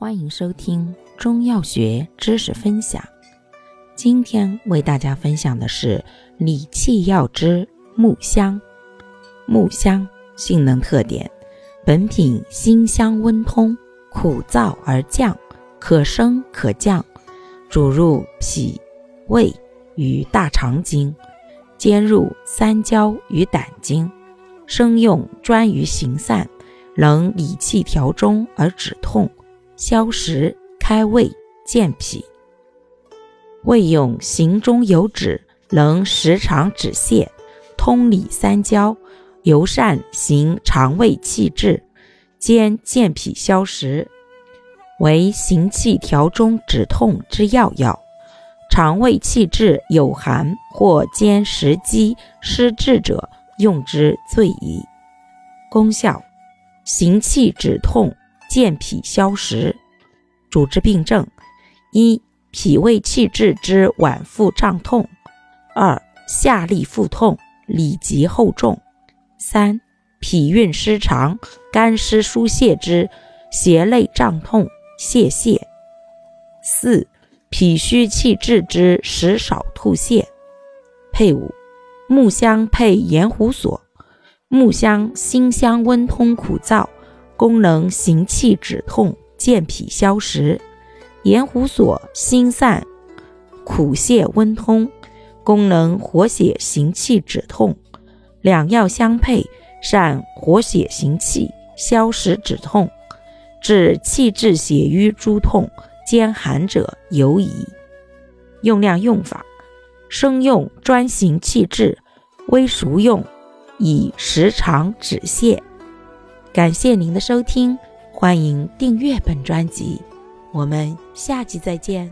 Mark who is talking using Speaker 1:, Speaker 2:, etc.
Speaker 1: 欢迎收听中药学知识分享。今天为大家分享的是理气药之木香。木香性能特点：本品辛香温通，苦燥而降，可升可降，主入脾、胃与大肠经，兼入三焦与胆经，生用专于行散，能理气调中而止痛。消食、开胃、健脾，胃用行中有止，能食肠止泻，通理三焦，尤善行肠胃气滞，兼健脾消食，为行气调中止痛之要药。肠胃气滞有寒或兼食积湿滞者，用之最宜。功效：行气止痛。健脾消食，主治病症：一、脾胃气滞之脘腹胀痛；二、下利腹痛、里急后重；三、脾运失常、肝湿疏泄之胁肋胀痛、泄泻；四、脾虚气滞之食少吐泻。配伍：木香配盐胡索。木香辛香温通苦燥。功能行气止痛、健脾消食；盐胡索辛散、苦泻温通，功能活血行气止痛。两药相配，善活血行气、消食止痛，治气滞血瘀诸痛兼寒者尤宜。用量用法：生用专行气滞，微熟用以食肠止泻。感谢您的收听，欢迎订阅本专辑，我们下期再见。